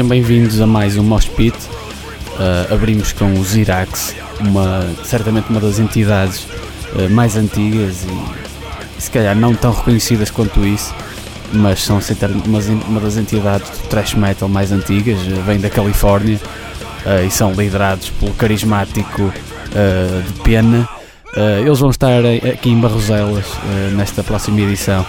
Sejam bem-vindos a mais um Mosh Pit. Uh, abrimos com os Irax, uma, certamente uma das entidades uh, mais antigas e, se calhar não tão reconhecidas quanto isso, mas são uma, uma das entidades do thrash metal mais antigas, uh, vêm da Califórnia e são liderados pelo carismático de Pena. eles vão estar aqui em Barroselas nesta próxima edição.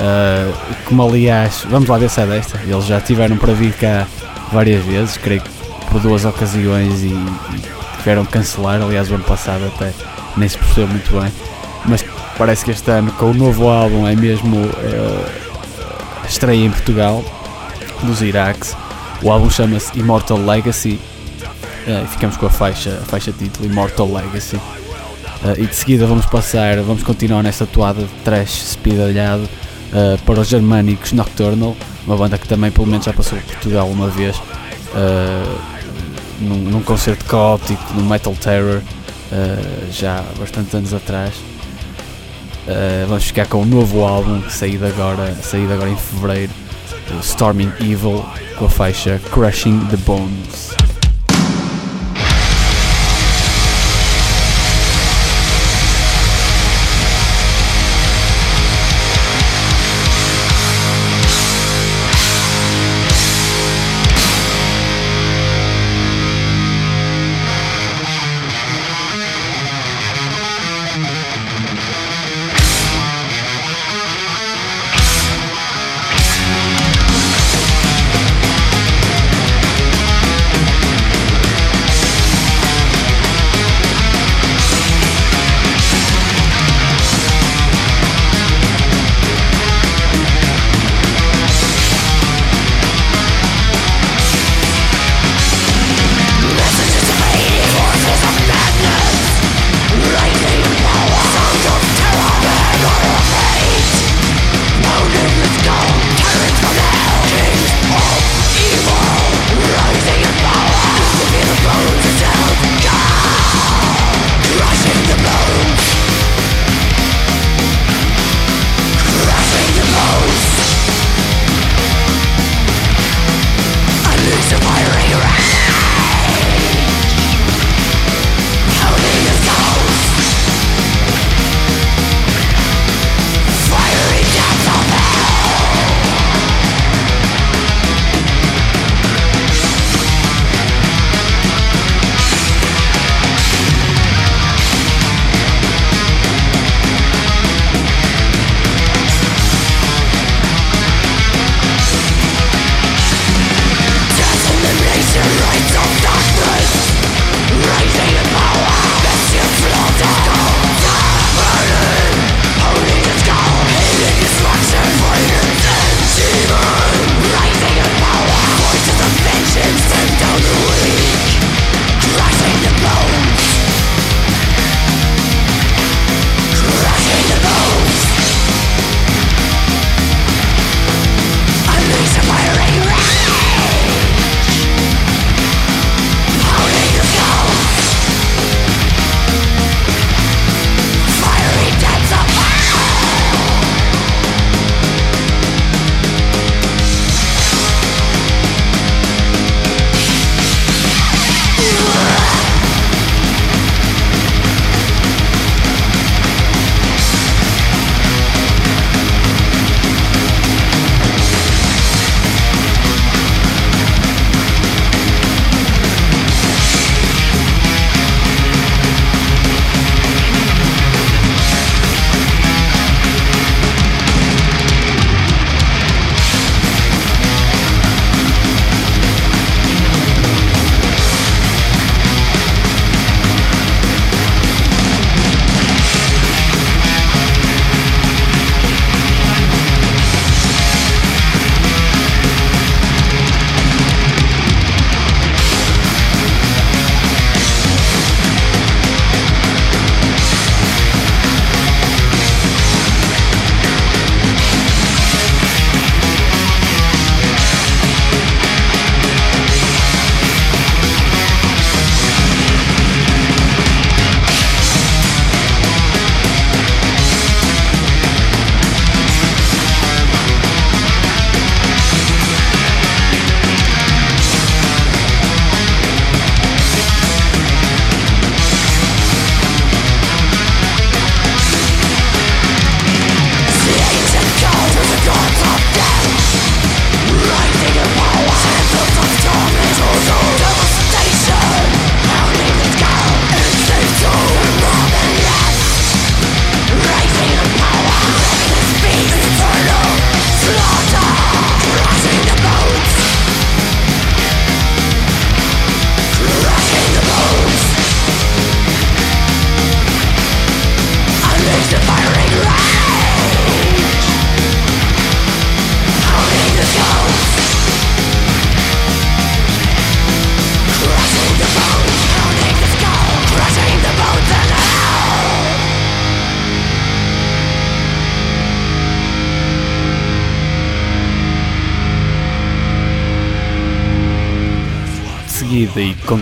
Uh, como aliás, vamos lá ver se é desta. Eles já tiveram para vir cá várias vezes, creio que por duas ocasiões e, e tiveram que cancelar. Aliás, o ano passado até nem se percebeu muito bem. Mas parece que este ano, com o novo álbum, é mesmo uh, estreia em Portugal dos Iraques. O álbum chama-se Immortal Legacy uh, ficamos com a faixa, a faixa título Immortal Legacy. Uh, e de seguida vamos passar, vamos continuar nesta toada de trash speedalhado uh, para os germânicos Nocturnal, uma banda que também pelo menos já passou por Portugal uma vez, uh, num, num, concerto caótico no Metal Terror, uh, já há bastantes anos atrás. vamos ficar com um novo álbum saído agora, saído agora em fevereiro, Storming Evil, com a faixa Crushing the Bones.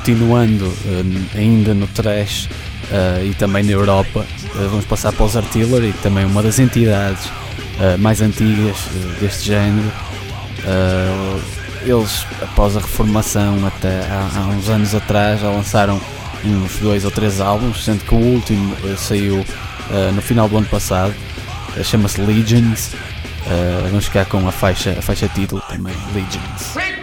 Continuando uh, ainda no trash uh, e também na Europa, vamos passar para os Artillery, também uma das entidades mais antigas deste género. eles, após a reformação, até há, há, uns anos atrás, já lançaram uns dois ou três álbuns, sendo que o último saiu no final do ano passado, chama-se Legions. vamos ficar com a faixa, a faixa título também, Legions.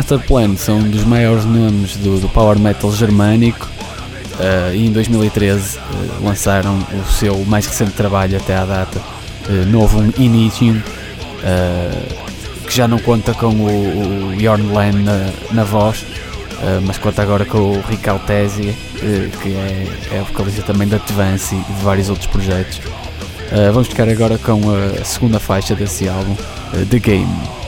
Master Plan são um dos maiores nomes do, do power metal germânico uh, e em 2013 uh, lançaram o seu mais recente trabalho até à data, uh, Novum Initium, que já não conta com o, o Bjorn Len na, na voz, mas conta agora com o Rick Altesi, que é, é vocalista também da Advance e de vários outros projetos. vamos ficar agora com a segunda faixa desse álbum, The Game.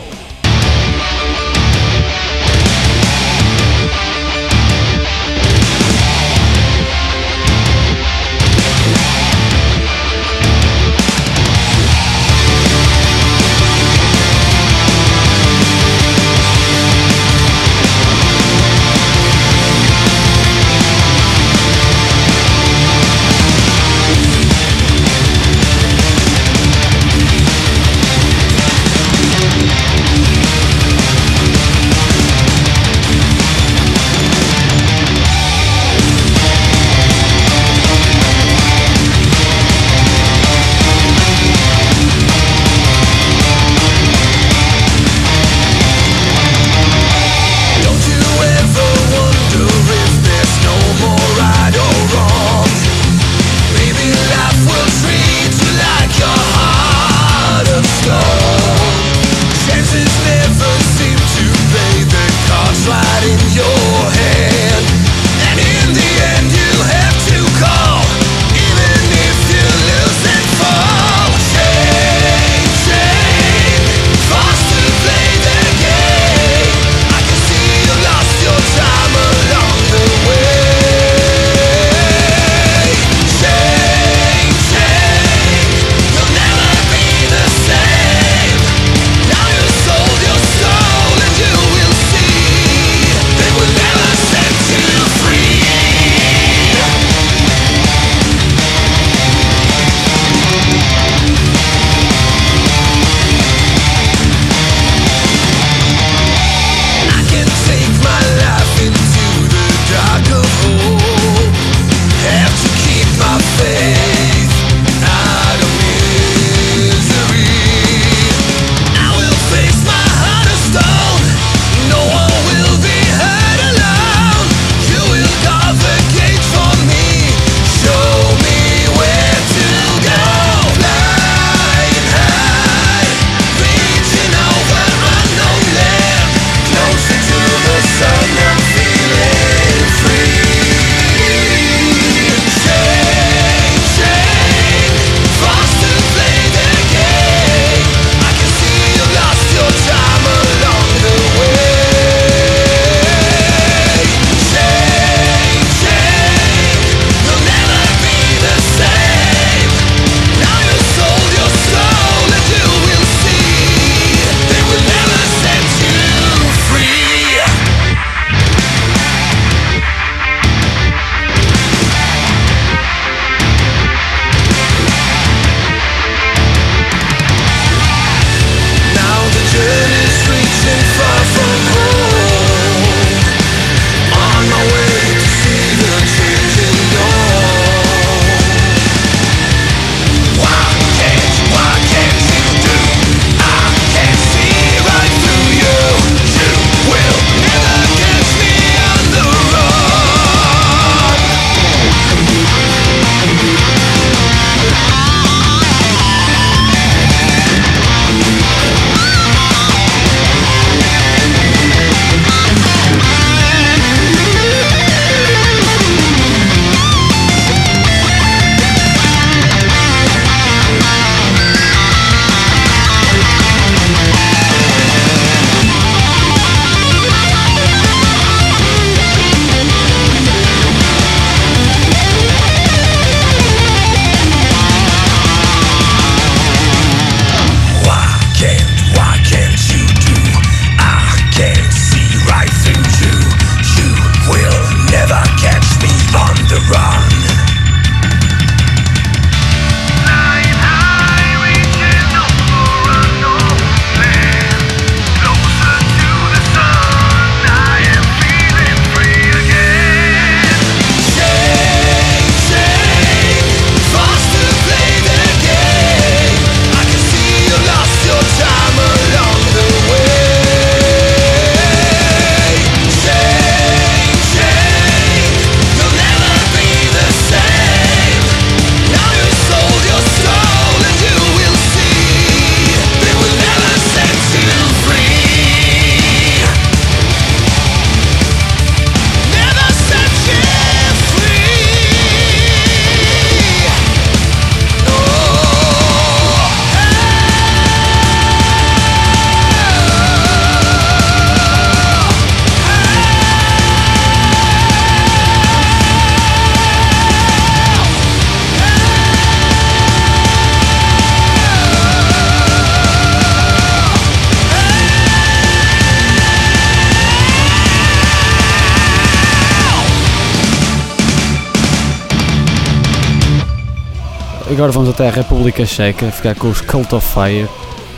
República Checa, ficar com os Cult of Fire,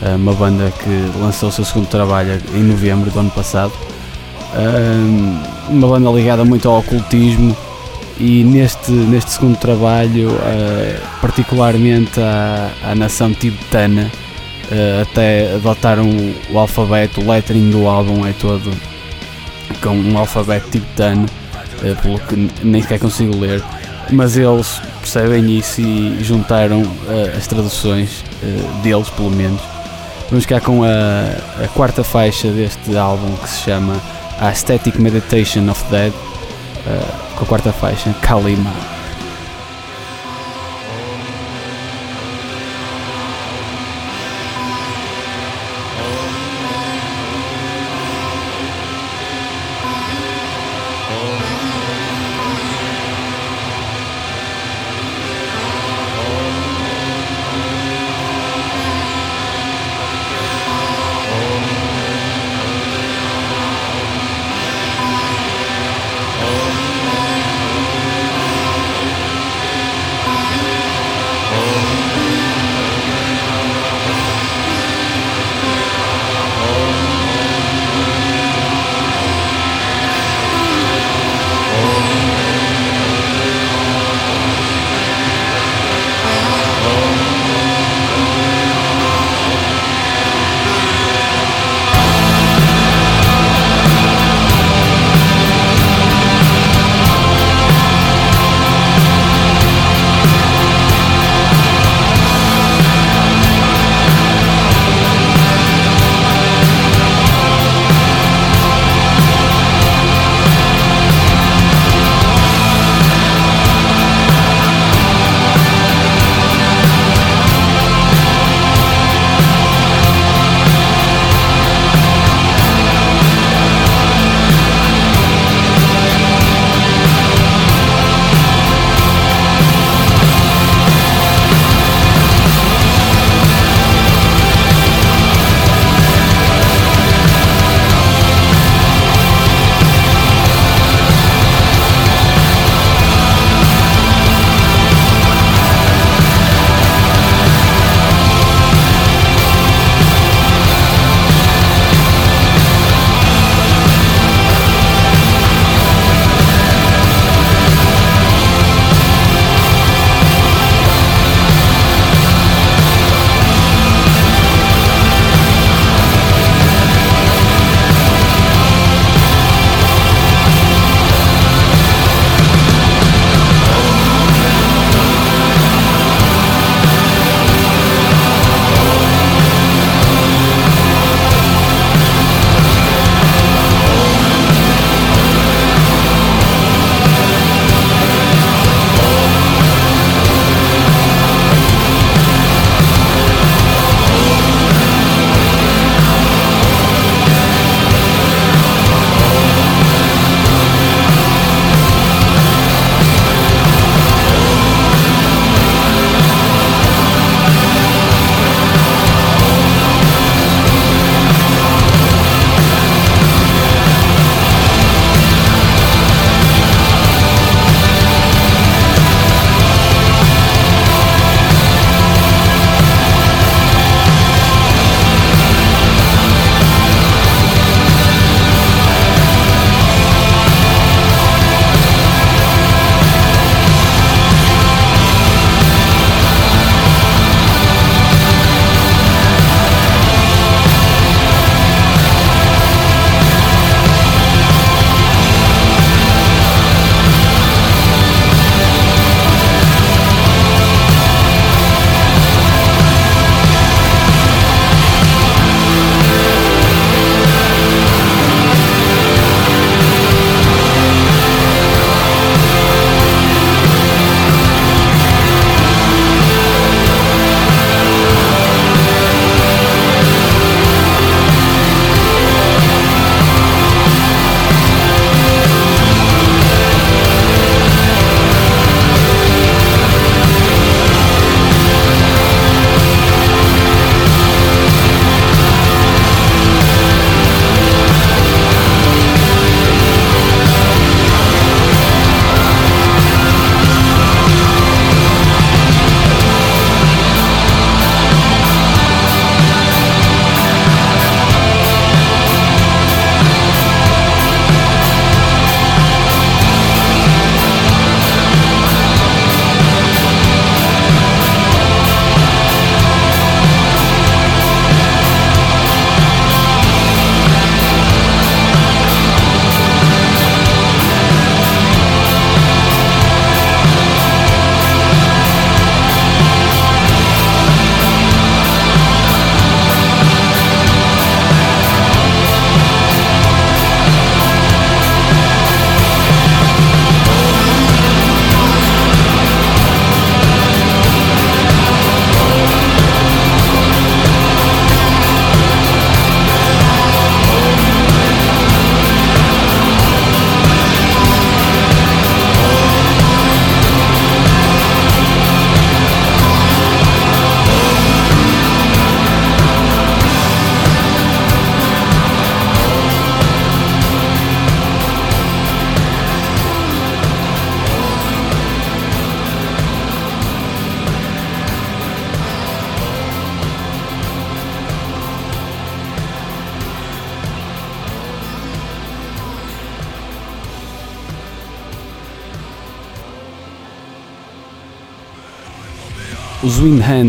uh, uma banda que lançou o seu segundo trabalho em novembro do ano passado. Uh, uma banda ligada muito ao ocultismo e neste, neste segundo trabalho, particularmente à, à nação tibetana, até adotaram o alfabeto, o lettering do álbum é todo com um alfabeto tibetano, pelo que nem sequer consigo ler mas eles percebem e juntaram uh, as traduções uh, deles, pelo menos. Vamos ficar com a, a, quarta faixa deste álbum que se chama Aesthetic Meditation of Dead, uh, com a quarta faixa, Kalima.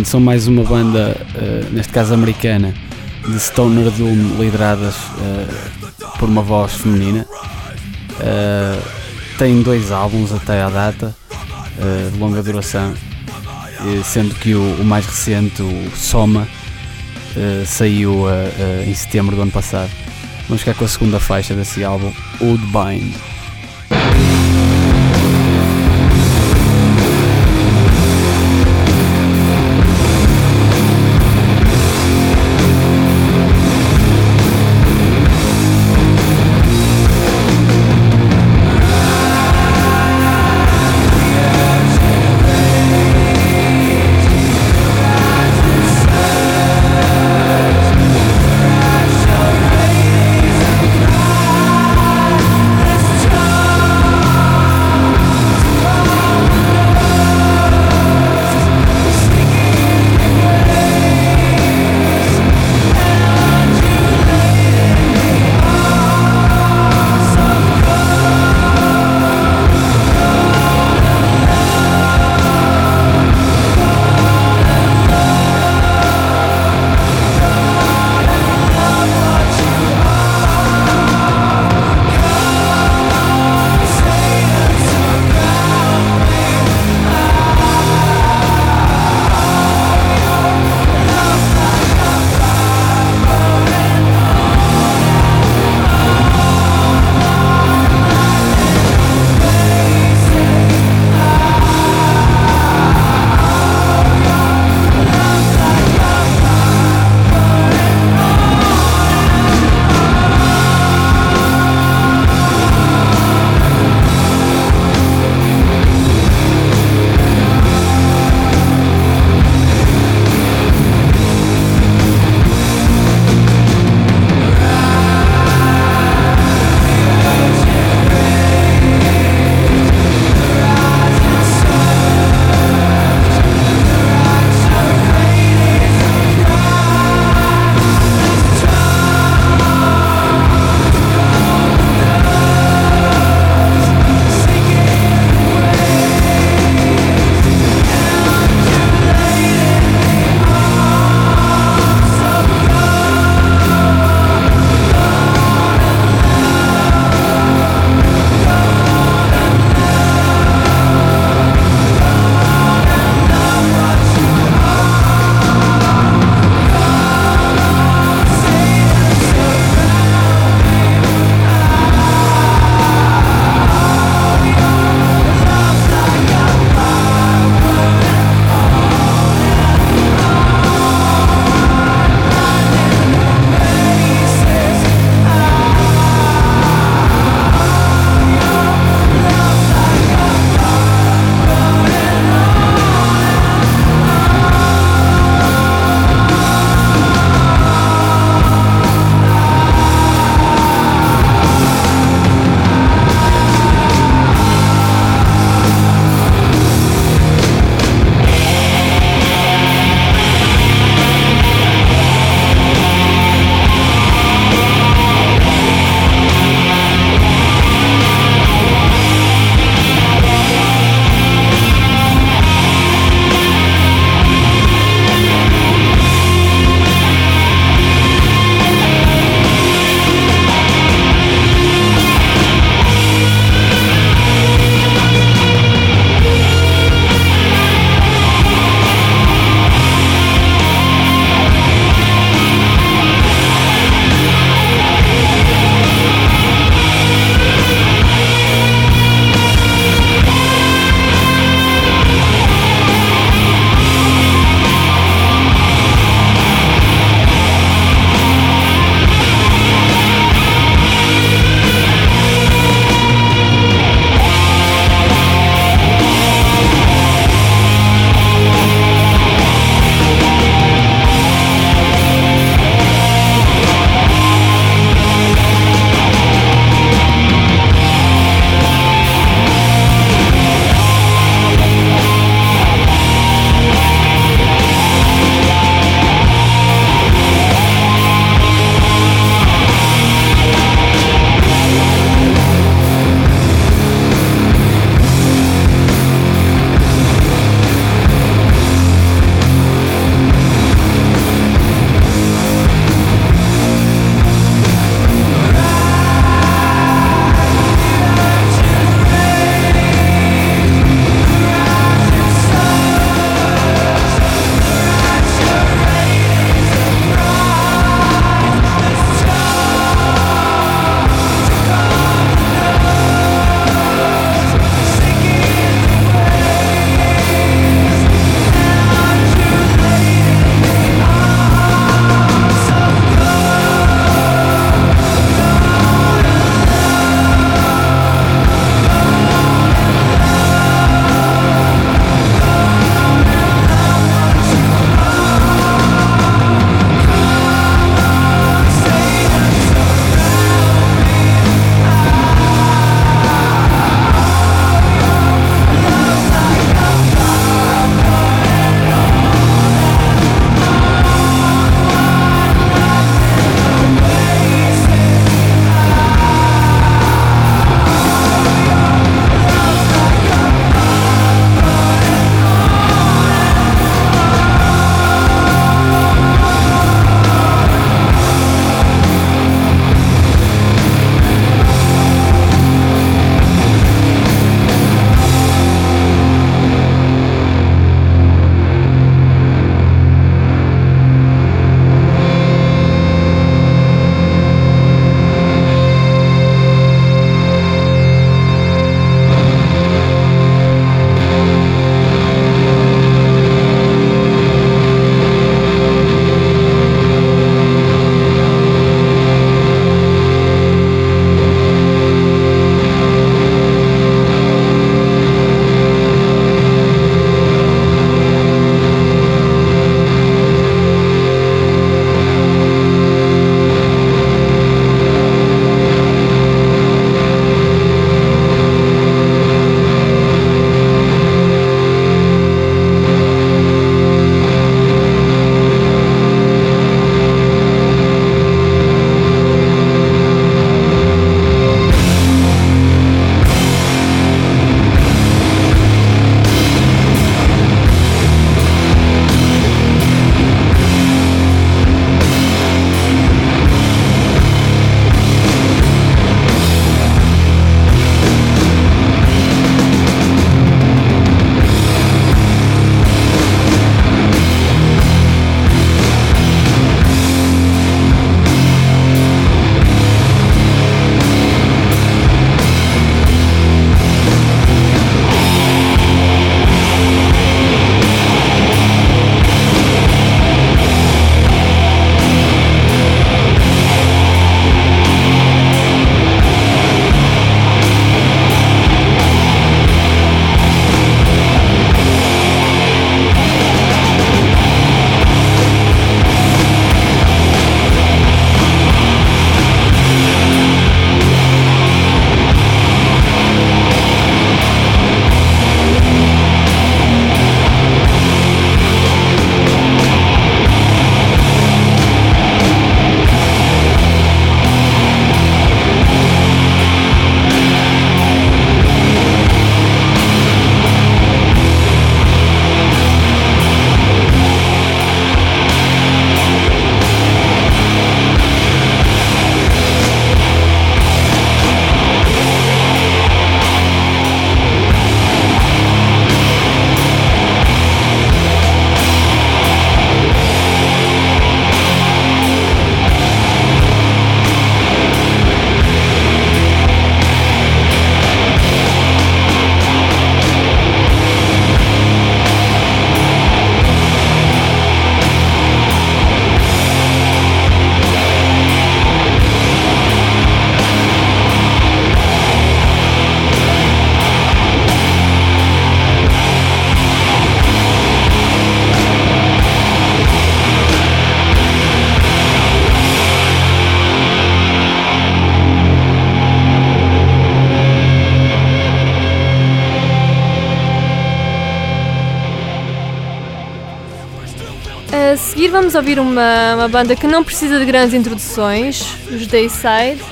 São mais uma banda, uh, neste caso americana, de Stoner Doom lideradas uh, por uma voz feminina. Uh, tem dois álbuns até à data, de longa duração, sendo que o, o, mais recente, o Soma, saiu em setembro do ano passado. Vamos ficar com a segunda faixa desse álbum, seguir vamos ouvir uma, uma banda que não precisa de grandes introduções, os Dayside.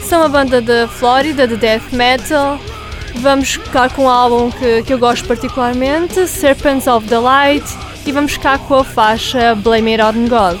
São uma banda da Flórida, de death metal. Vamos ficar com um álbum que, que eu gosto particularmente, Serpents of the Light, e vamos ficar com a faixa Blame It On God.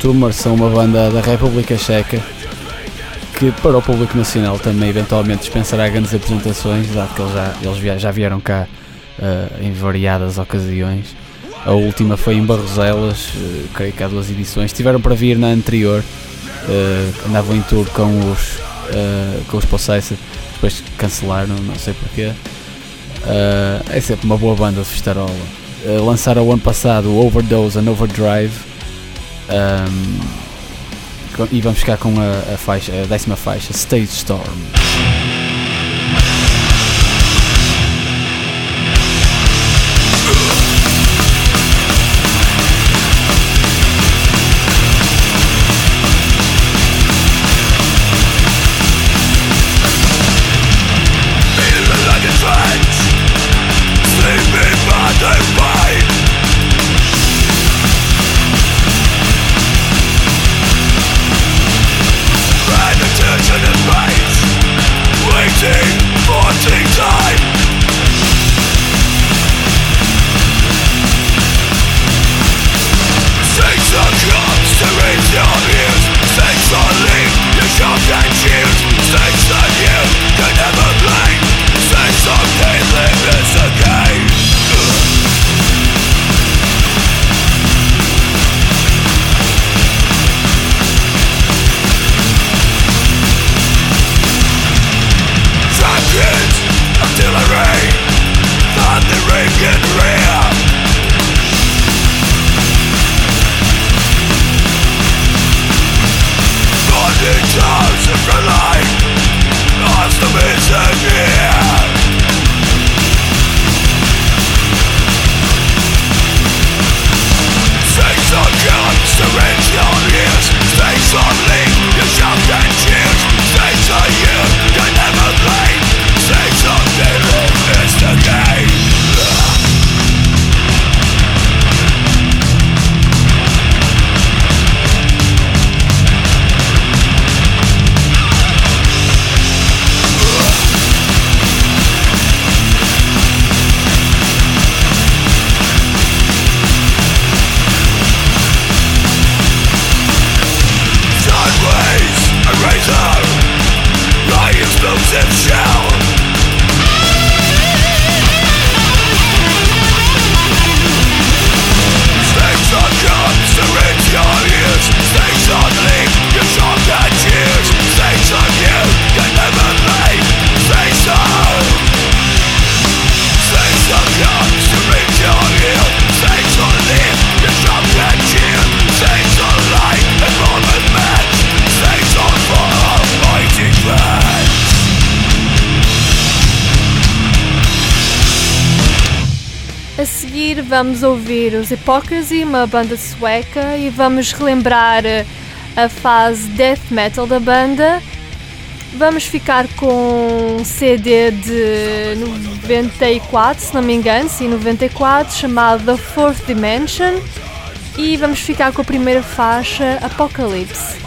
Tumor são uma banda da República Checa que para o público nacional também eventualmente dispensará grandes apresentações, dado que eles já, eles já vieram cá uh, em variadas ocasiões. A última foi em Barroselas, uh, creio que há duas edições. Tiveram para vir na anterior, uh, andavam em tour com os, uh, com os Possessed, depois cancelaram, não sei porquê. é sempre uma boa banda de festarola. lançaram o ano passado Overdose and Overdrive um, e vamos ficar com a, a, faixa, a décima faixa, Stage Storm. Os Hypocrisy, uma banda sueca, e vamos relembrar a fase death metal da banda. Vamos ficar com um CD de 94, se não me engano, sim, 94, chamado The Fourth Dimension. E vamos ficar com a primeira faixa, Apocalypse.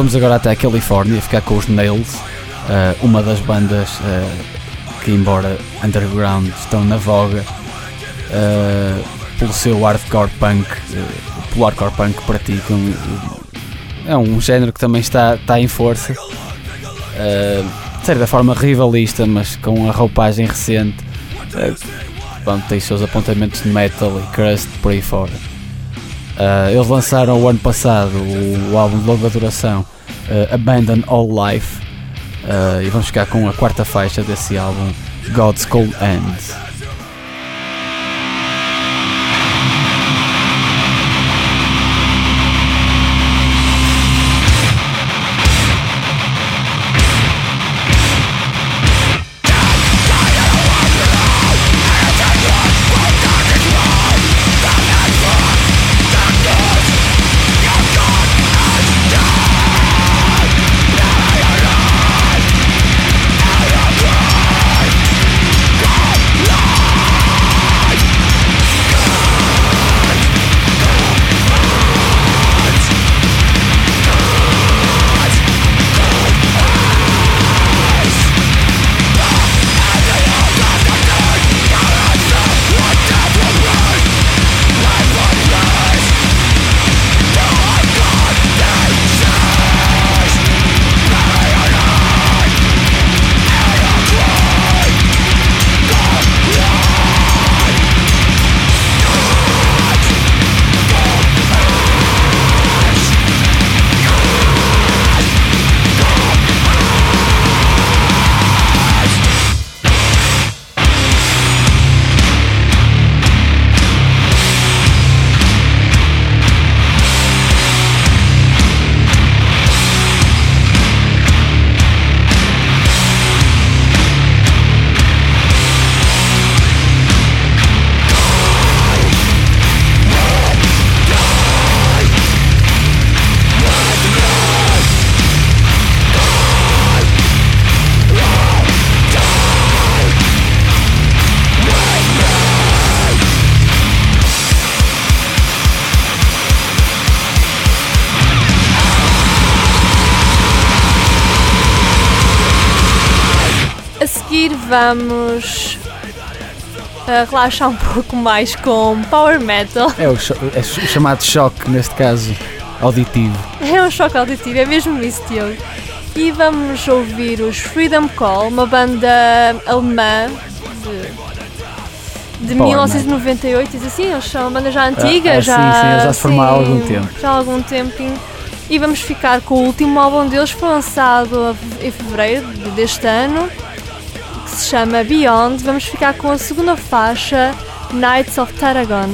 Vamos agora até a Califórnia ficar com os Nails, uh, uma das bandas uh, que, embora underground, estão na voga uh, pelo seu hardcore punk, pelo hardcore punk que praticam. É um género que também está, está em força, de certa forma rivalista, mas com a roupagem recente. Bom, tem seus apontamentos de metal e crust por aí fora. Uh, eles lançaram o ano passado o, o álbum de longa duração uh, Abandon All Life uh, e vamos ficar com a quarta faixa desse álbum God's Cold End. Vamos uh, relaxar um pouco mais com Power Metal. É o, é o chamado choque, neste caso, auditivo. É um choque auditivo, é mesmo isso, Diogo. E vamos ouvir os Freedom Call, uma banda alemã de, de 1998, diz assim, eles são uma banda já antiga, ah, ah, já, sim, sim, já se formaram há algum tempo. Já há algum tempinho. E vamos ficar com o último álbum deles, foi lançado em fevereiro deste ano se chama Beyond, vamos ficar com a segunda faixa, Knights of Tarragon.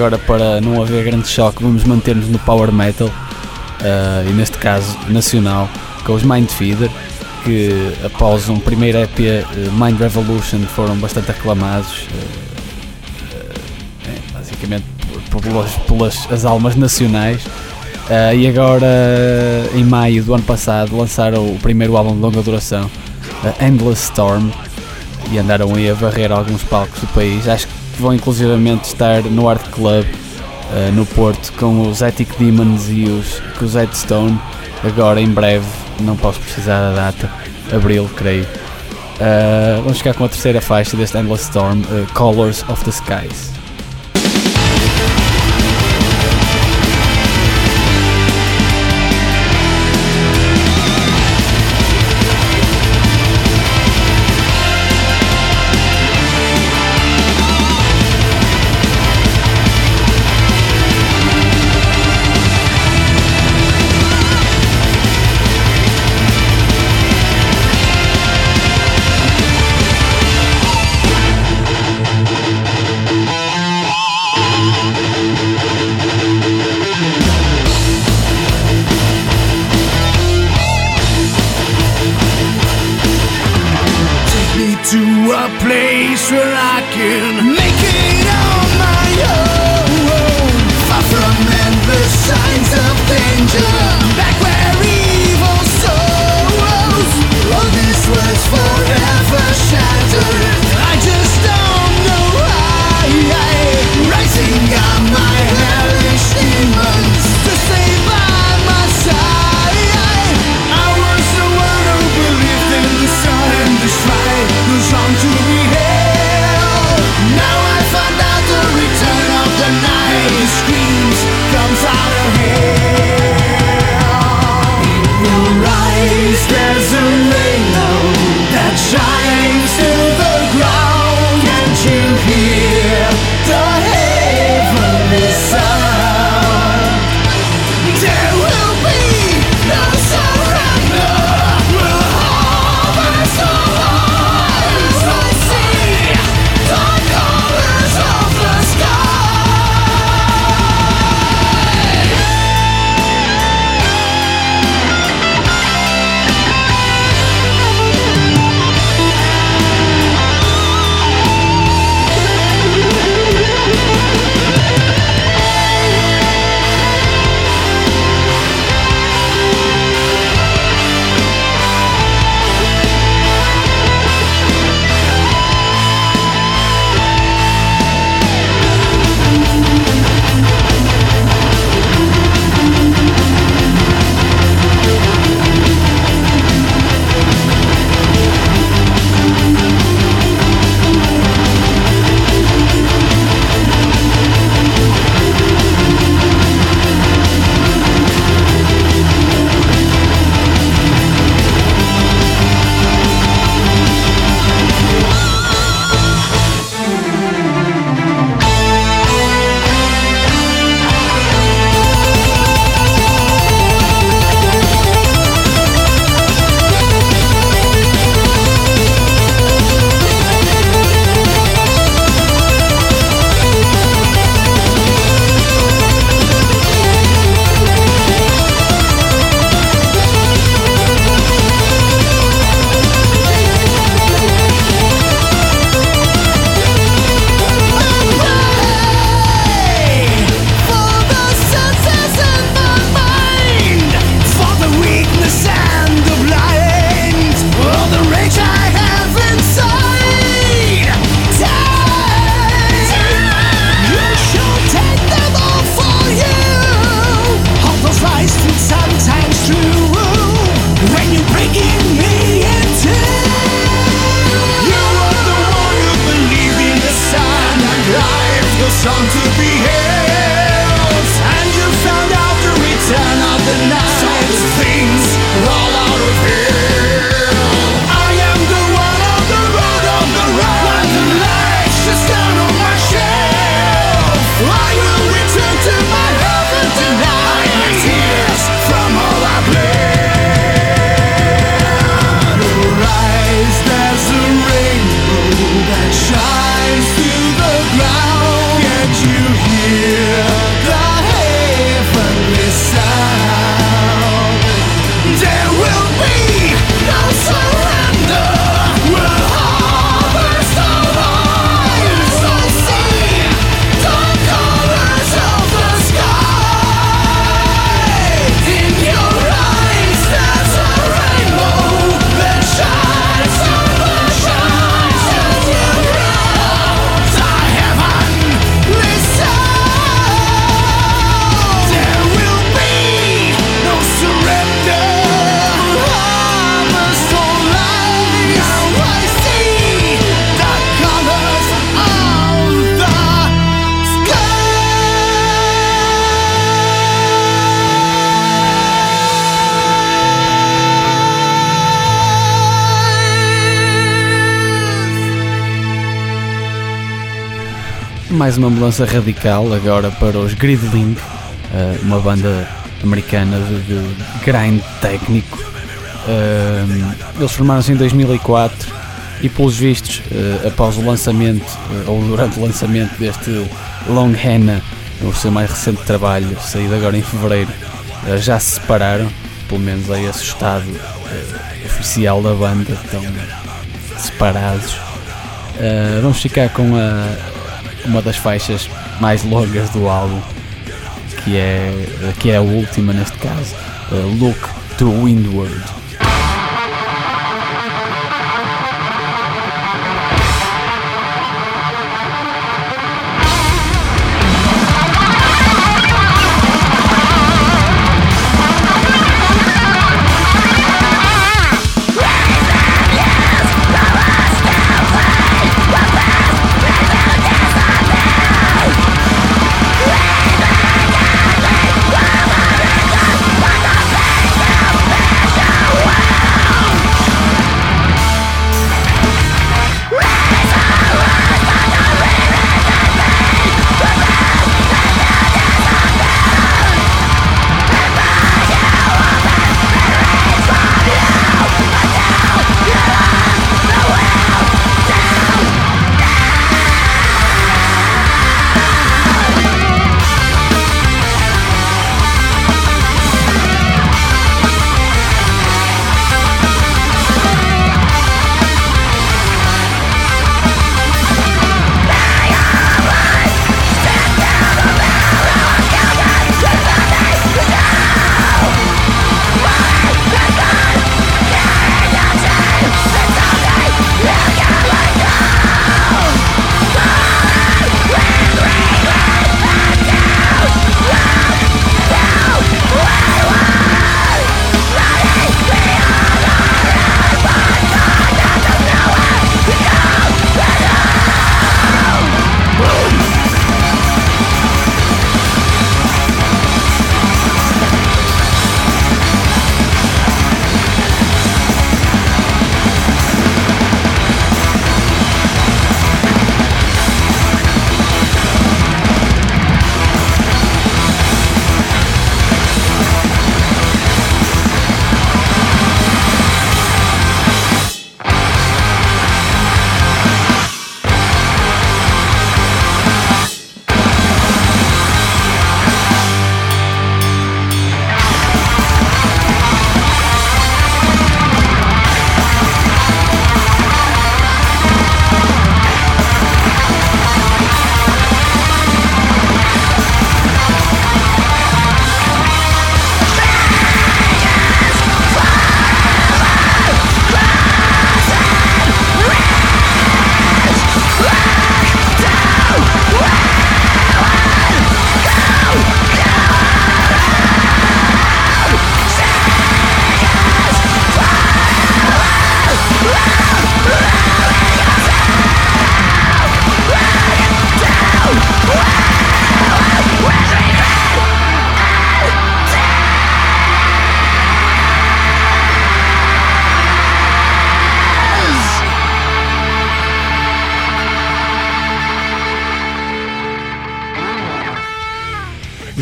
Agora para não haver grande choque vamos manter-nos no Power Metal uh, e neste caso nacional com os Mind Feeder que após um primeiro EP uh, Mind Revolution foram bastante aclamados é, basicamente pelas, pelas as almas nacionais. E agora em maio do ano passado lançaram o primeiro álbum de longa duração Endless Storm e andaram aí a varrer alguns palcos do país. Acho que vão inclusivamente estar no Art Club uh, no Porto com os Ethic Demons e os, com os Headstone agora em breve, não posso precisar da data, abril creio. Uh, vamos ficar com a terceira faixa deste Endless Storm, uh, Colors of the Skies. Mais uma mudança radical agora para os Gridling, uh, uma banda americana de, grind técnico. Uh, eles formaram-se em 2004 e, pelos vistos, uh, após o lançamento, ou durante o lançamento deste Long Henna, o seu mais recente trabalho, saído agora em fevereiro, já se separaram, pelo menos é esse estado oficial da banda, estão separados. vamos ficar com a, uma das faixas mais longas do álbum, que é, que é a última neste caso, uh, Look to Windward.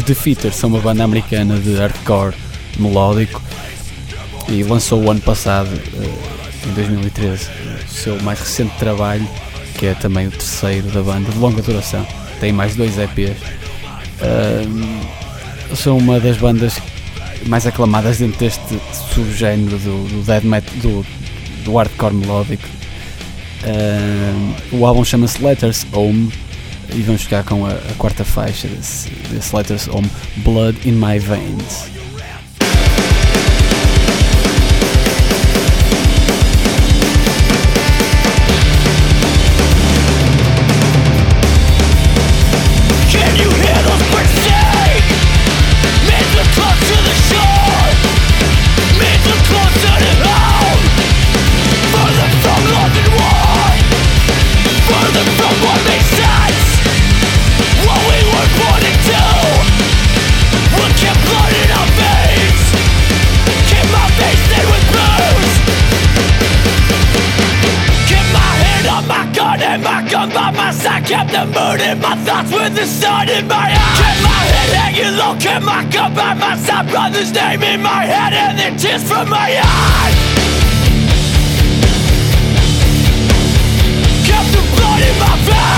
Defeaters são uma banda americana de hardcore melódico e lançou o ano passado, eh, em 2013, o seu mais recente trabalho, que é também o terceiro da banda, de longa duração. Tem mais dois EPs. são uma das bandas mais aclamadas dentro deste subgénero do, do dead metal, do, do hardcore melódico. o álbum chama-se Letters Home e vamos ficar com a, a quarta faixa desse, desse Letters Home, Blood in My Veins. shots with the sun in my eyes keep my head hanging low, Keep my cup by my side Brother's name in my head and the tears from my eyes. Kept the blood in my veins.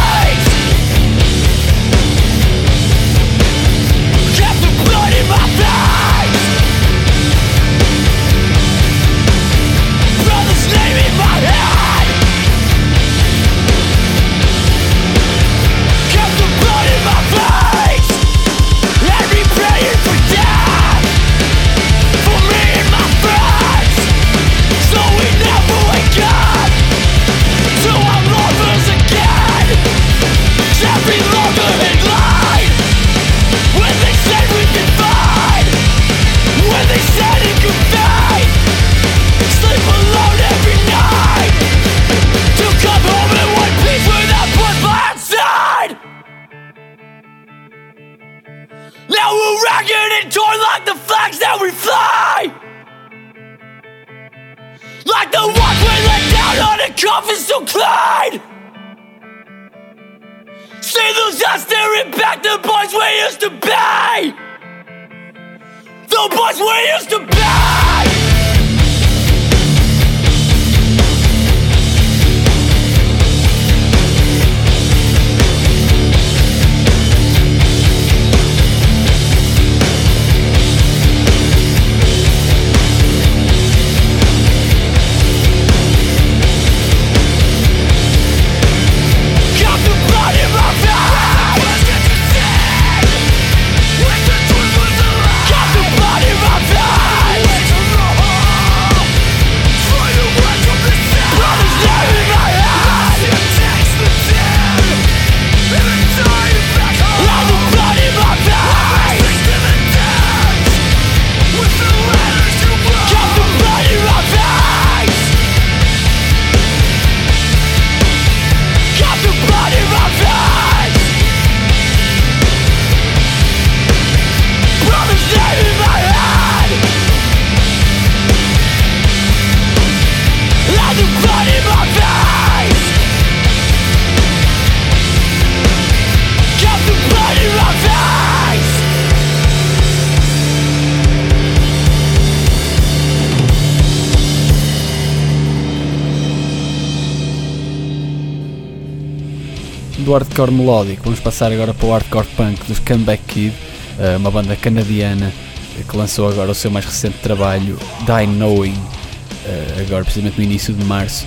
do hardcore melódico, vamos passar agora para o hardcore punk dos Comeback Kid, eh, uma banda canadiana que lançou agora o seu mais recente trabalho, Die Knowing, eh, agora precisamente no início de março.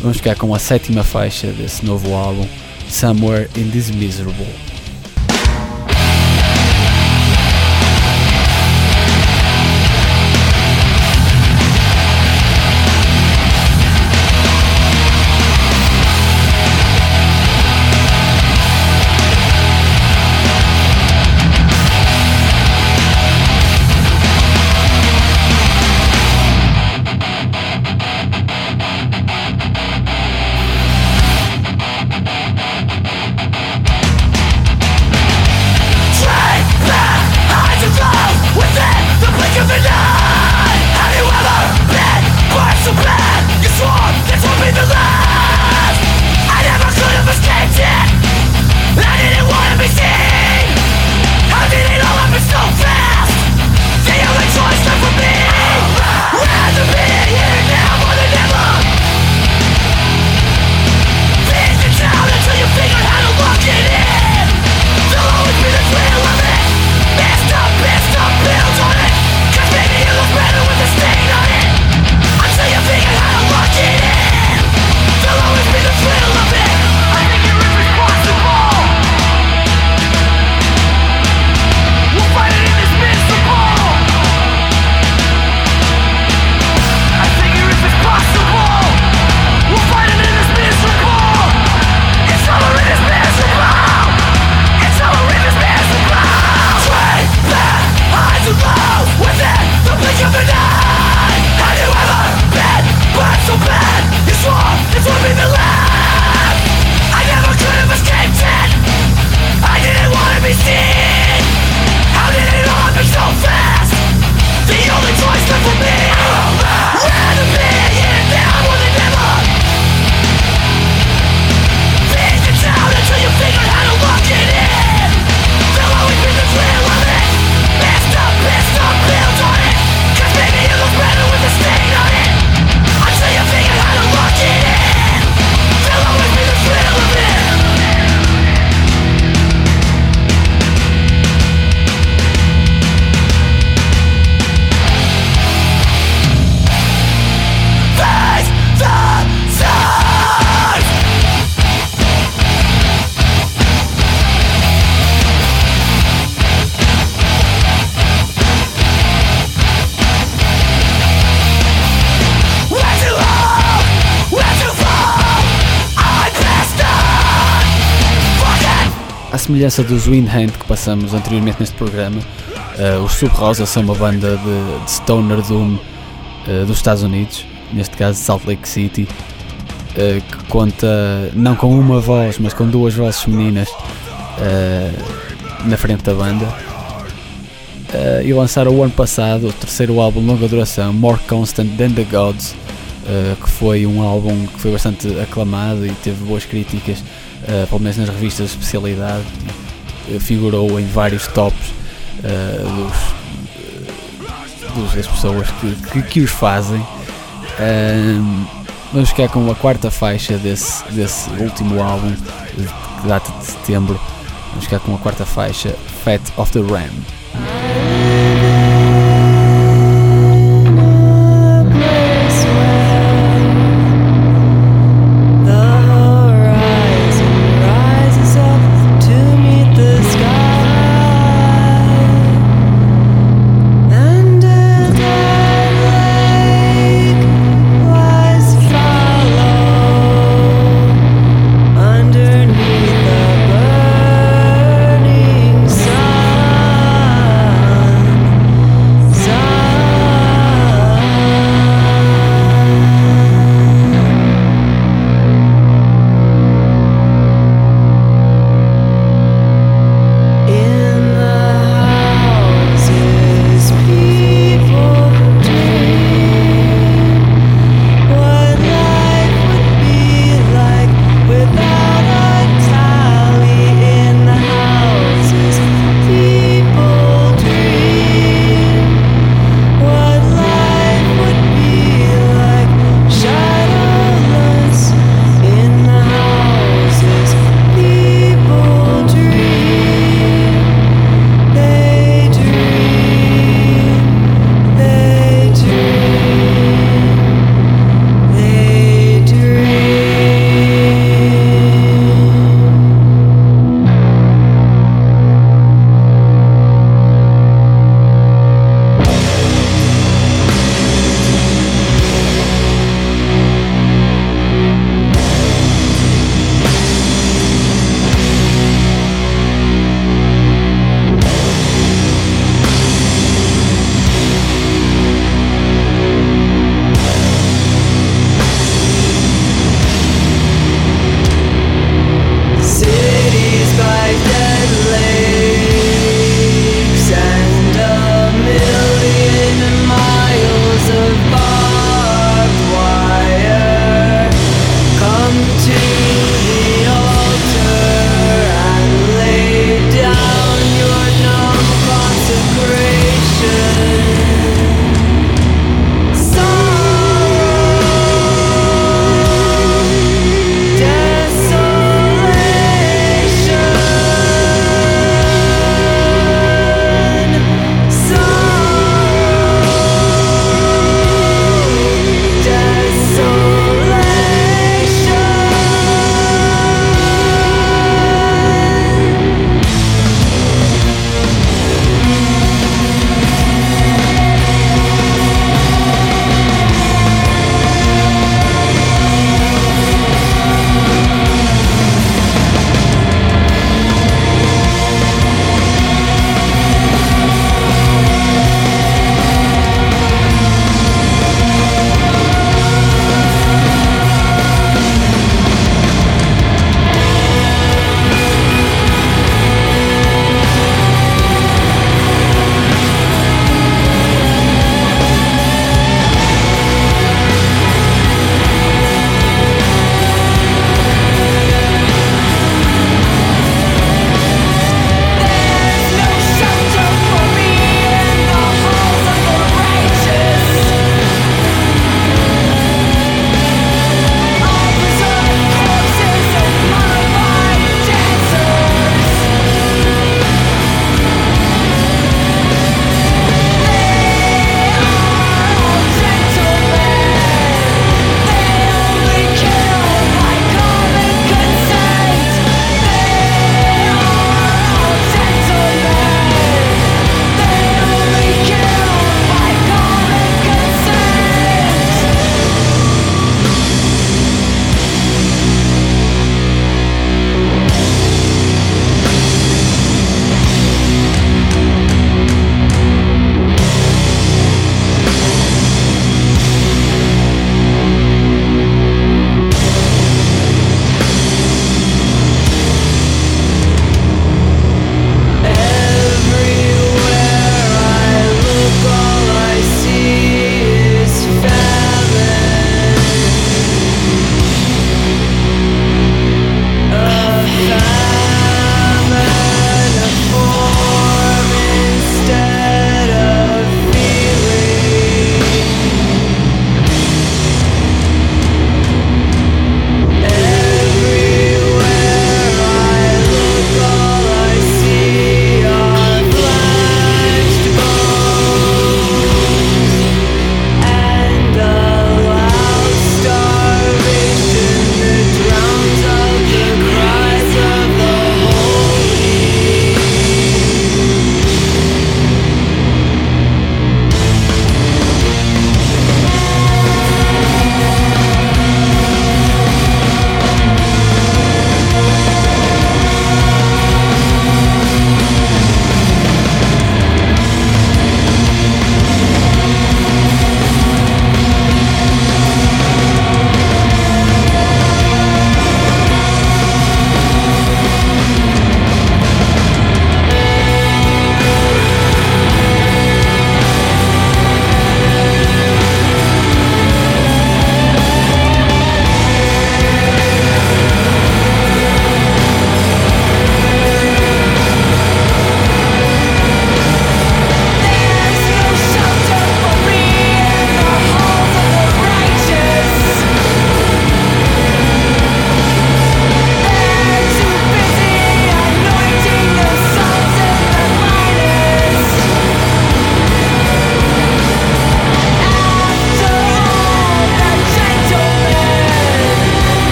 Vamos ficar com a sétima faixa desse novo álbum, Somewhere in This Miserable. Semelhança dos Windhand que passamos anteriormente neste programa, uh, os Sub Rosa são uma banda de, de Stoner Doom uh, dos Estados Unidos, neste caso Salt Lake City, uh, que conta não com uma voz, mas com duas vozes femininas na frente da banda. e lançaram o ano passado o terceiro álbum de longa duração, More Constant Than the Gods, que foi um álbum que foi bastante aclamado e teve boas críticas uh, pelo menos nas revistas de especialidade, uh, figurou em vários tops uh, dos, das pessoas que, que, que os fazem. Uh, vamos ficar com a quarta faixa desse, desse último álbum, que data de setembro. Vamos ficar com a quarta faixa, Fat of the Ram.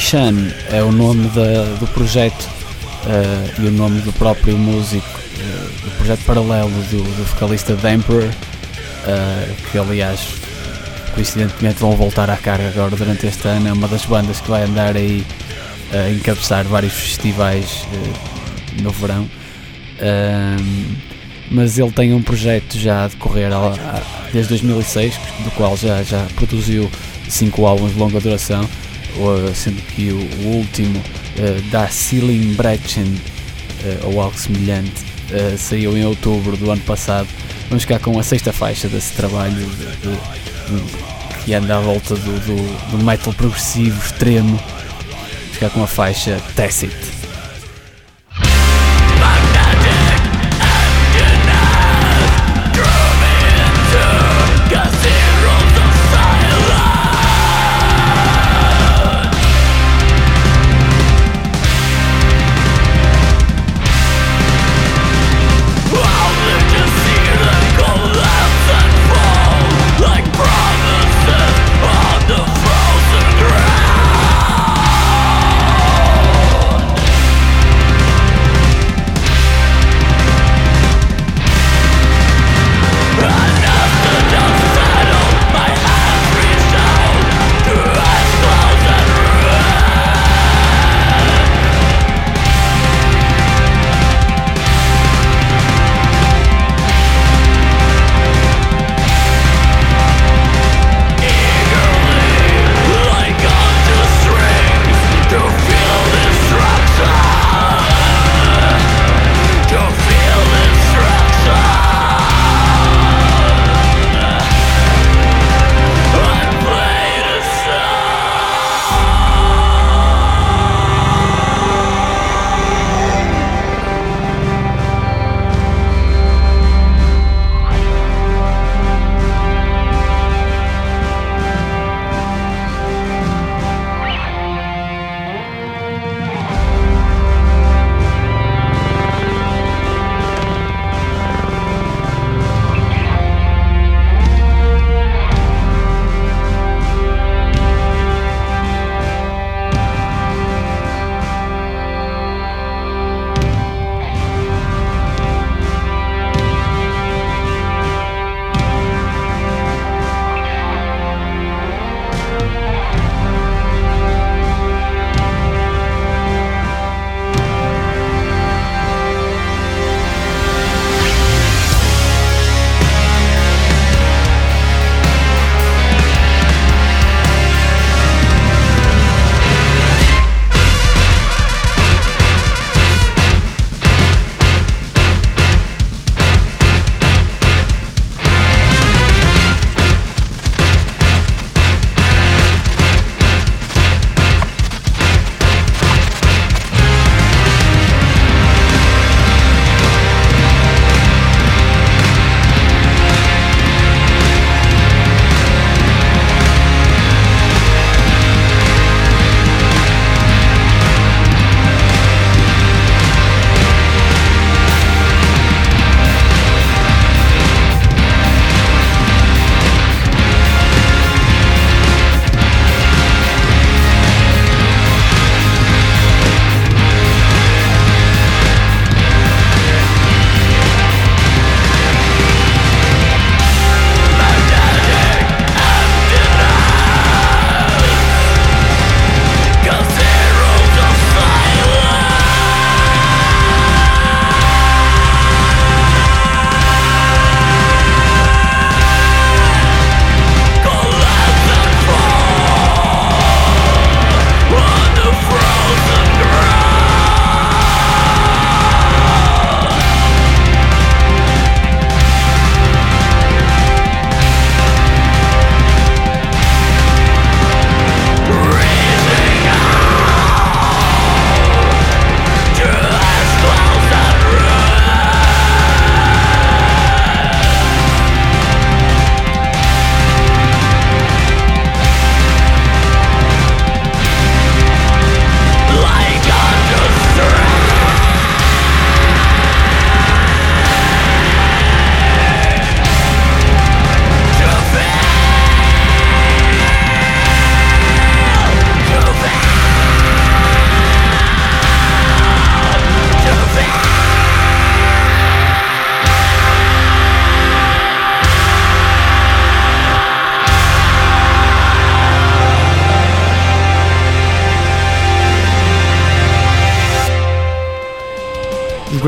Ishan é o nome da- do projeto eh, e o nome do próprio músico eh, do projeto paralelo do, do vocalista The Emperor, eh, que aliás coincidentemente vão voltar à carga agora durante este ano. É uma das bandas que vai andar aí a encabeçar vários festivais no verão. Mas ele tem um projeto já a decorrer desde 2006, do qual já, já produziu cinco álbuns de longa duração, sendo que o, último, eh, Da Ceiling Brechen, eh, ou algo semelhante, eh, saiu em outubro do ano passado. Vamos ficar com a sexta faixa desse trabalho de- de- de- que anda à volta do, do, do metal progressivo extremo. Vamos ficar com a faixa Tacit.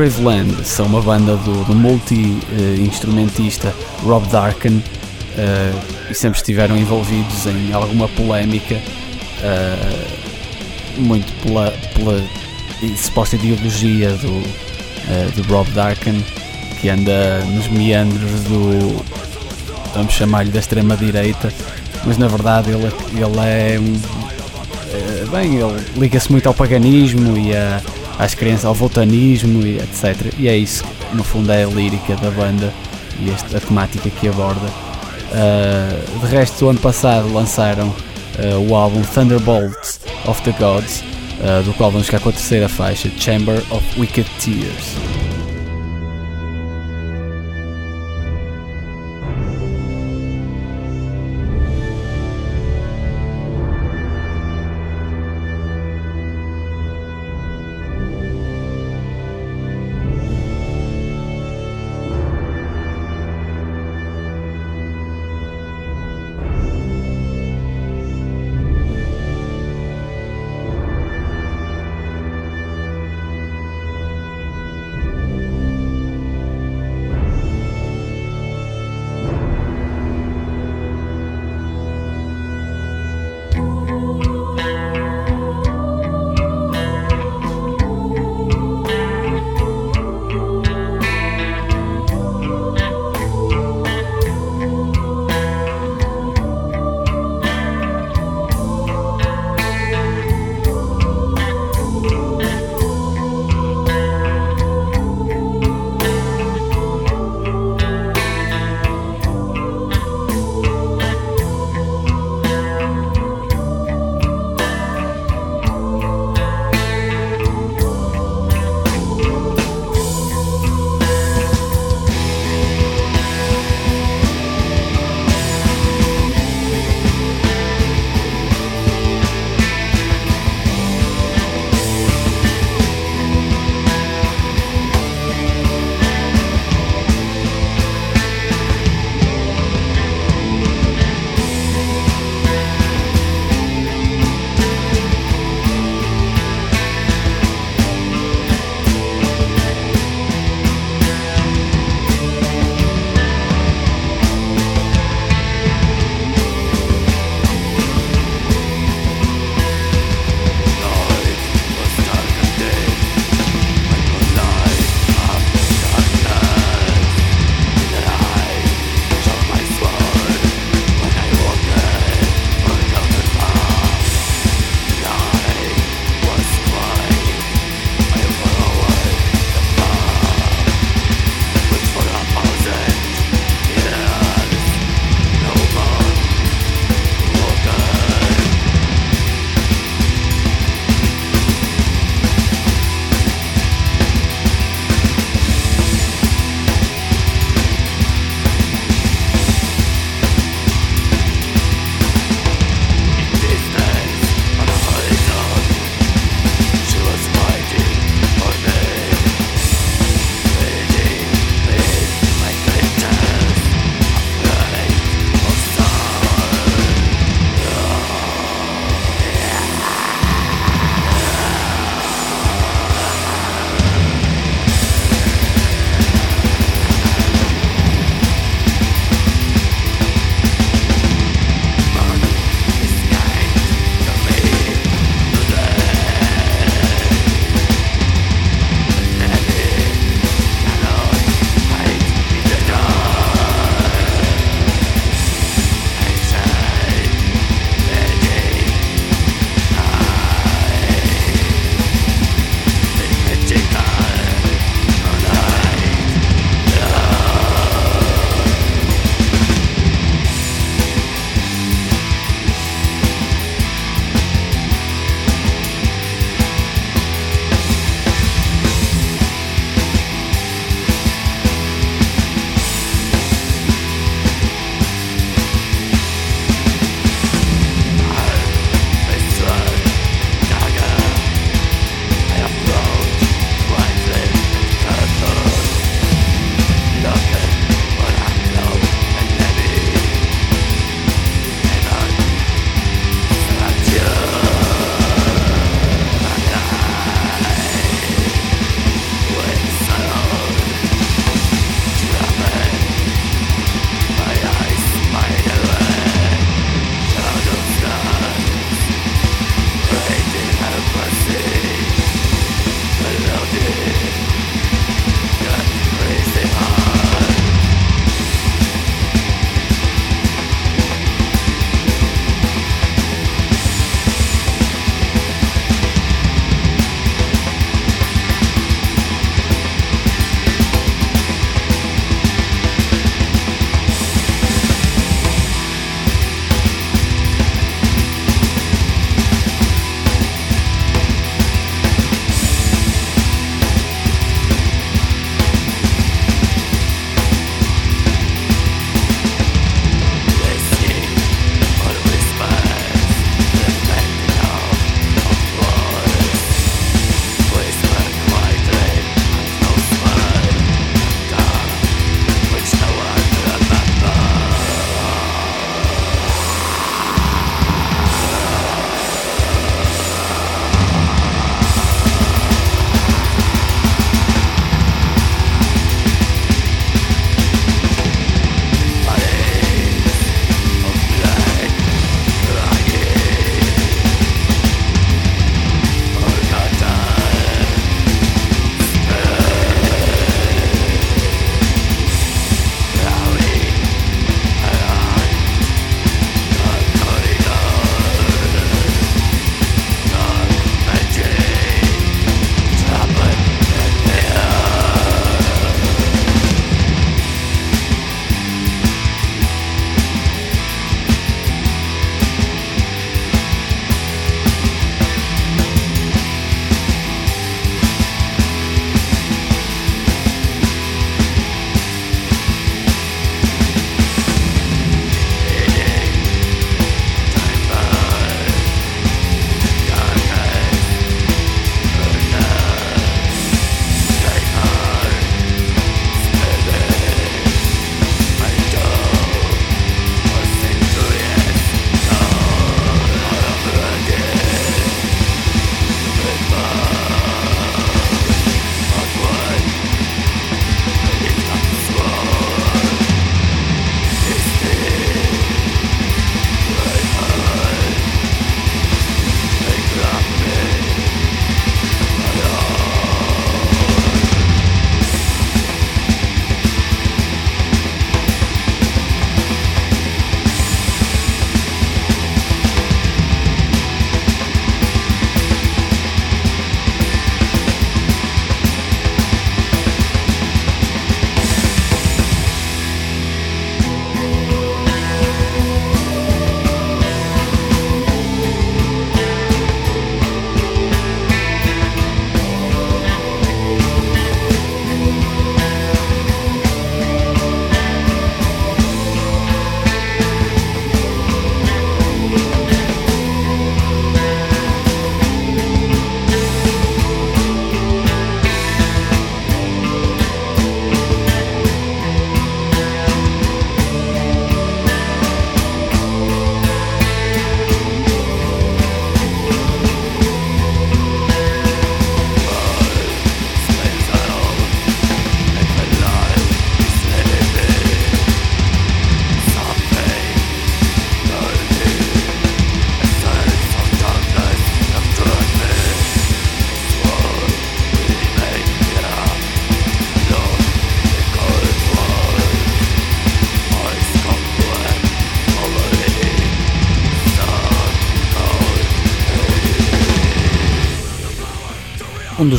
Graveland são uma banda do, do multi-instrumentista Rob Darken uh, e sempre estiveram envolvidos em alguma polémica, uh, muito pela, pela suposta ideologia do, uh, do Rob Darken, que anda nos meandros do, vamos chamar-lhe da extrema-direita, mas na verdade ele, ele é bem, ele liga-se muito ao paganismo e a às crianças, ao voltanismo e etc. E é isso, no fundo, é a lírica da banda e este, a temática que aborda. Uh, de resto, o ano passado lançaram uh, o álbum Thunderbolt of the Gods, uh, do qual vamos ficar com a terceira faixa, Chamber of Wicked Tears.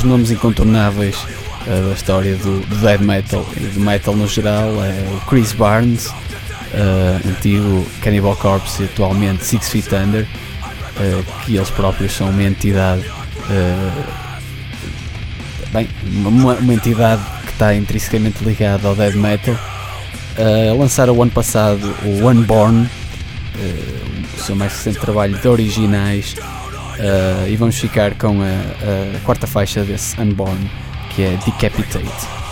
Nomes incontornáveis uh, da história do, do death metal e do metal no geral é o Chris Barnes, uh, antigo Cannibal Corpse e atualmente Six Feet Under, uh, que eles próprios são uma entidade, bem, uma, uma, entidade que está intrinsecamente ligada ao death metal. lançaram o ano passado o Unborn, o seu mais recente trabalho de originais Uh, e vamos ficar com a, a quarta faixa desse Unborn, que é Decapitate.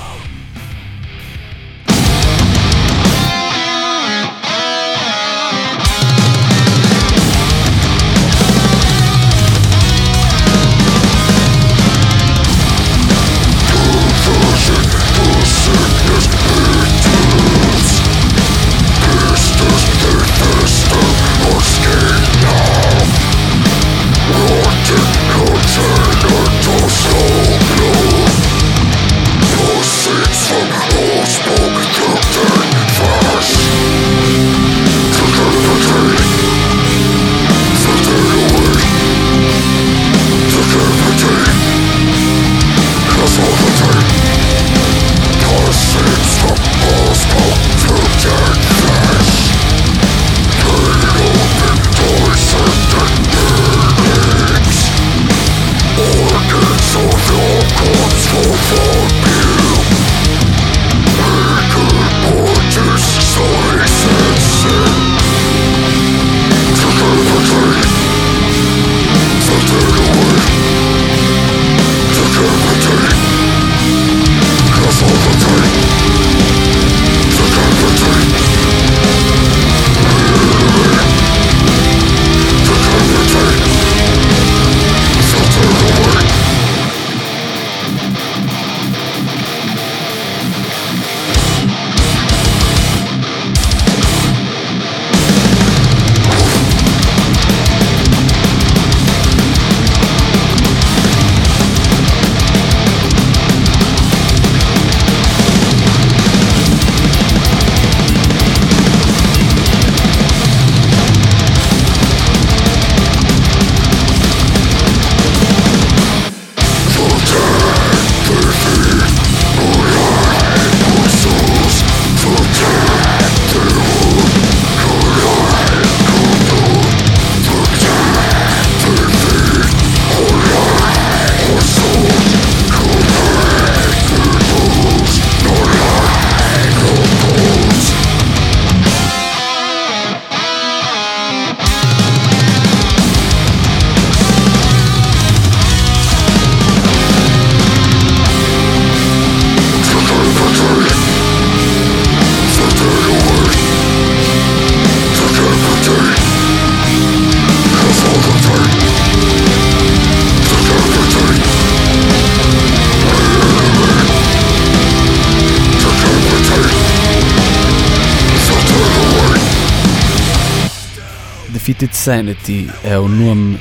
Defeated Sanity é o nome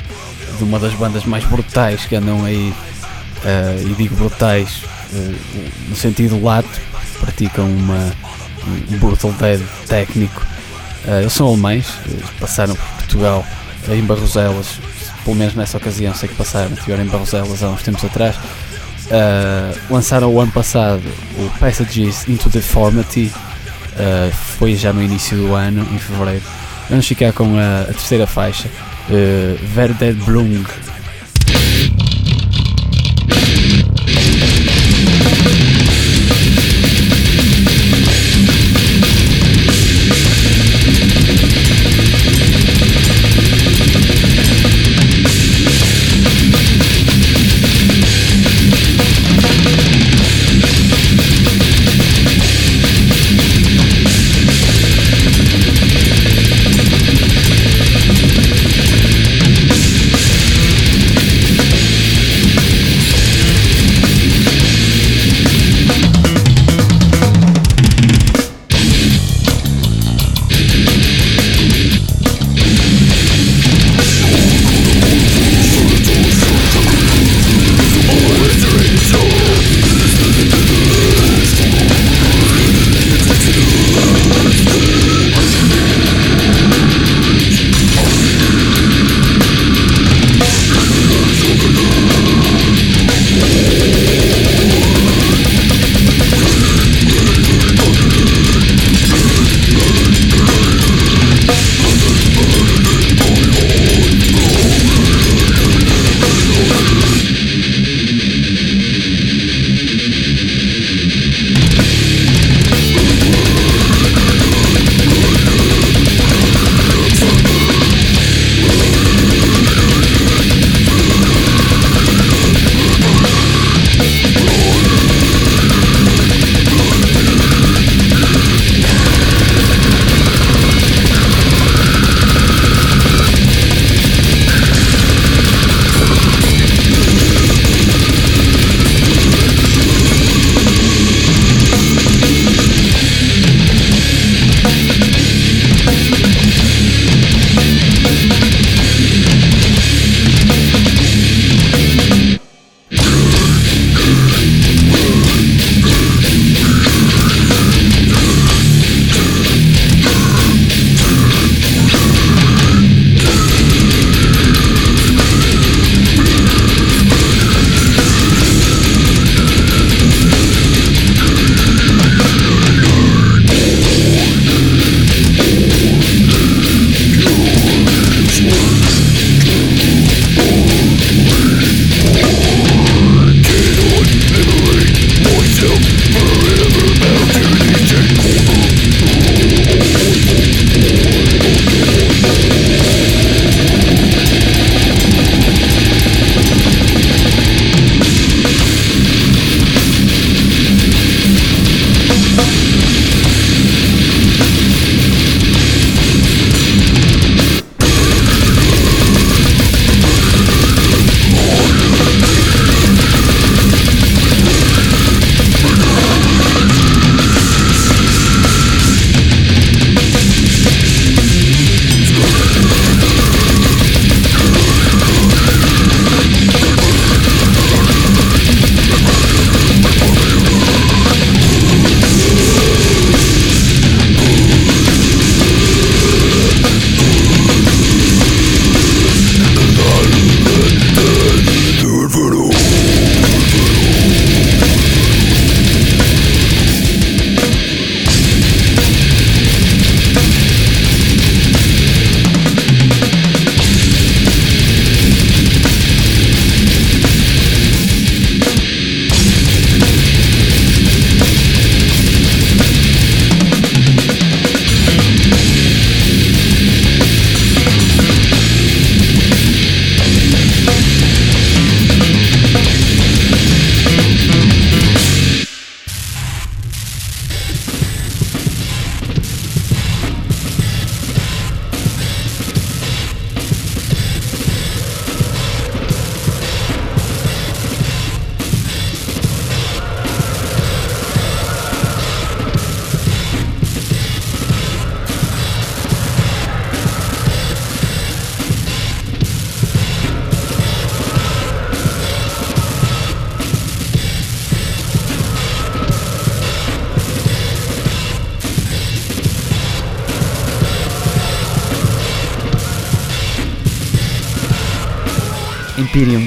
de uma das bandas mais brutais que andam aí, uh, e digo brutais uh, no sentido lato, praticam uma, um brutal dead técnico. Uh, eles são alemães, passaram por Portugal em Barroselas, pelo menos nessa ocasião sei que passaram, estiveram em Barroselas há uns tempos atrás. lançaram o ano passado o Passages into Deformity, foi já no início do ano, em fevereiro Vamos ficar com a, a terceira faixa, uh, Verde Blung.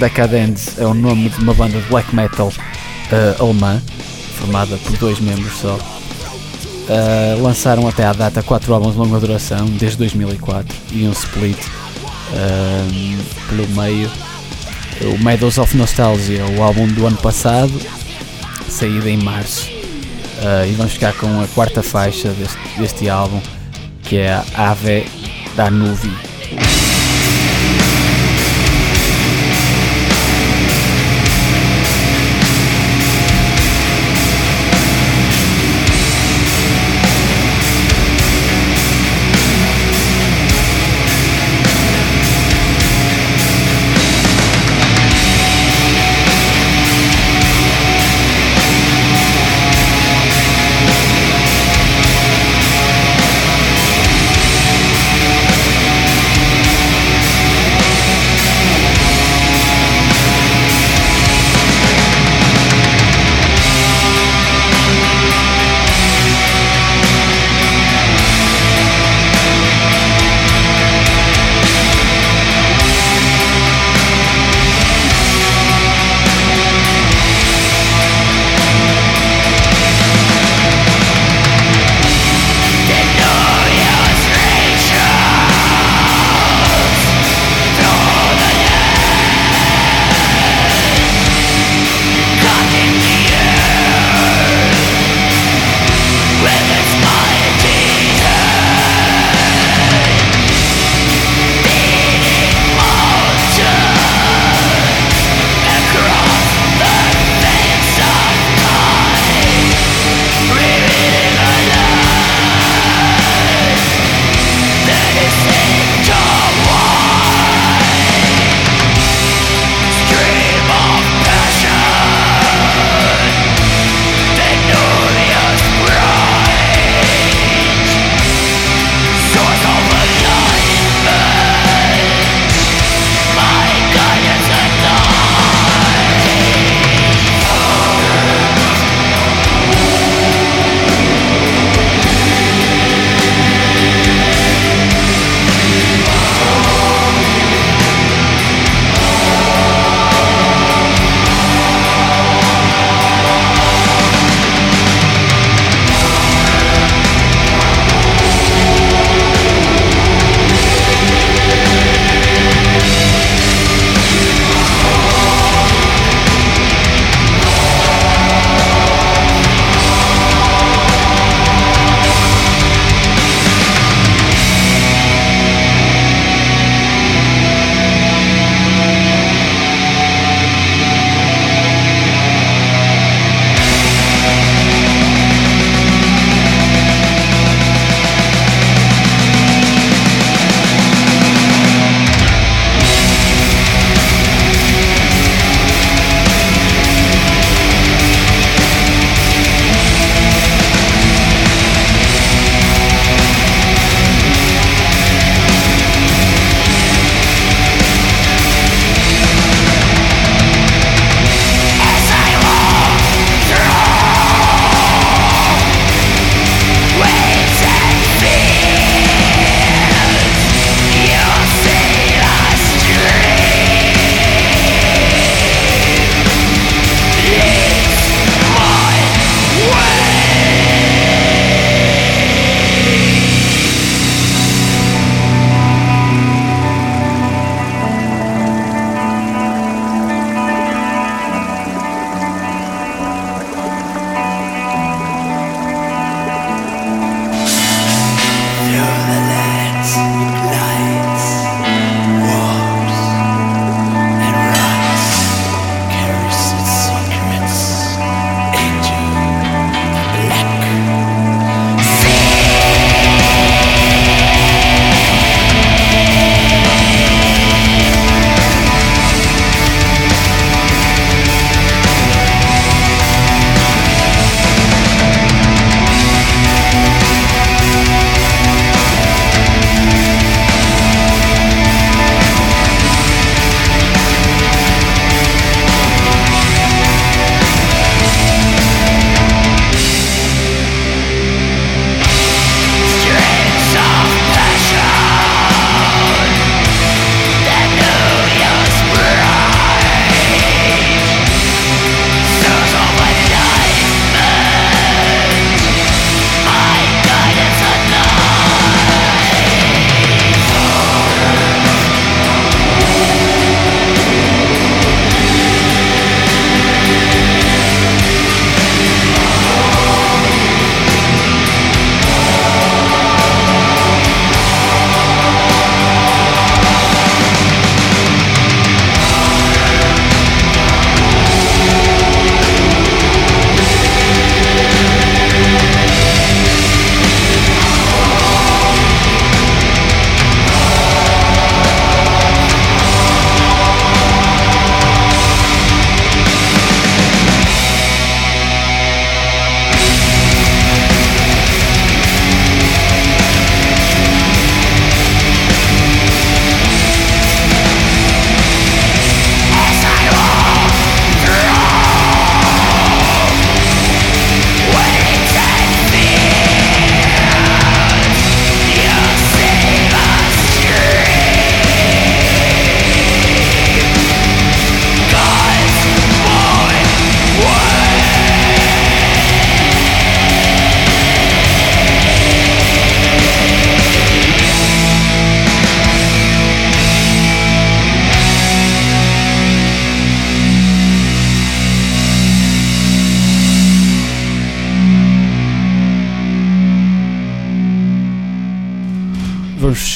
Decadence é o nome de uma banda de black metal uh, alemã, formada por dois membros só. Uh, lançaram até à data quatro álbuns de longa duração, desde 2004, e um split uh, pelo meio. O Meadows of Nostalgia, o álbum do ano passado, saído em março. E vamos ficar com a quarta faixa deste, deste álbum, que é Ave Danuvi. vamos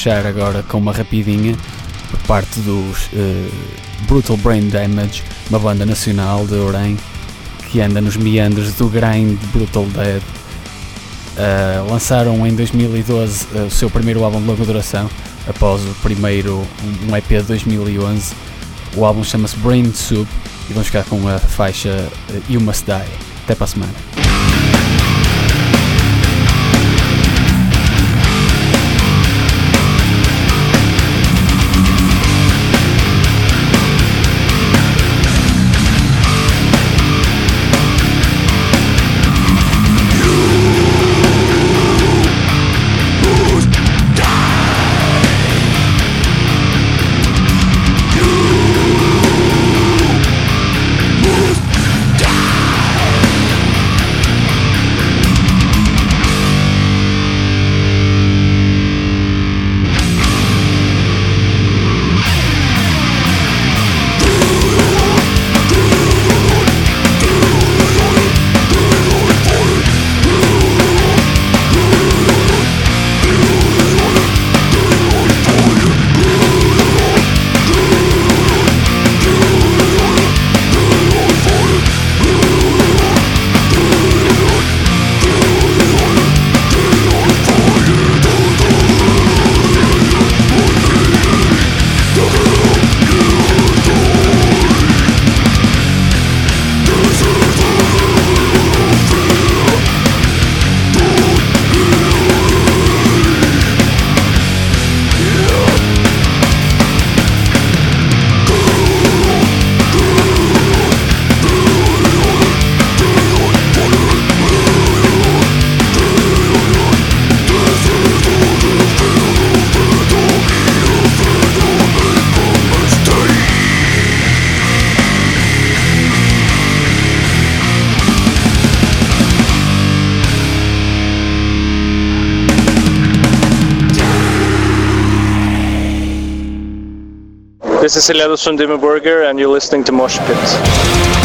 fechar agora com uma rapidinha por parte dos uh, Brutal Brain Damage, uma banda nacional de Orem que anda nos meandros do grind Brutal Dead. Uh, lançaram em 2012 uh, o seu primeiro álbum de longa duração, após o primeiro, um EP de 2011. O álbum chama-se Brain Soup e vamos ficar com a faixa You Must Die. Até para a semana. This is Elias from Dimmer Burger, and you're listening to Mosh Pit.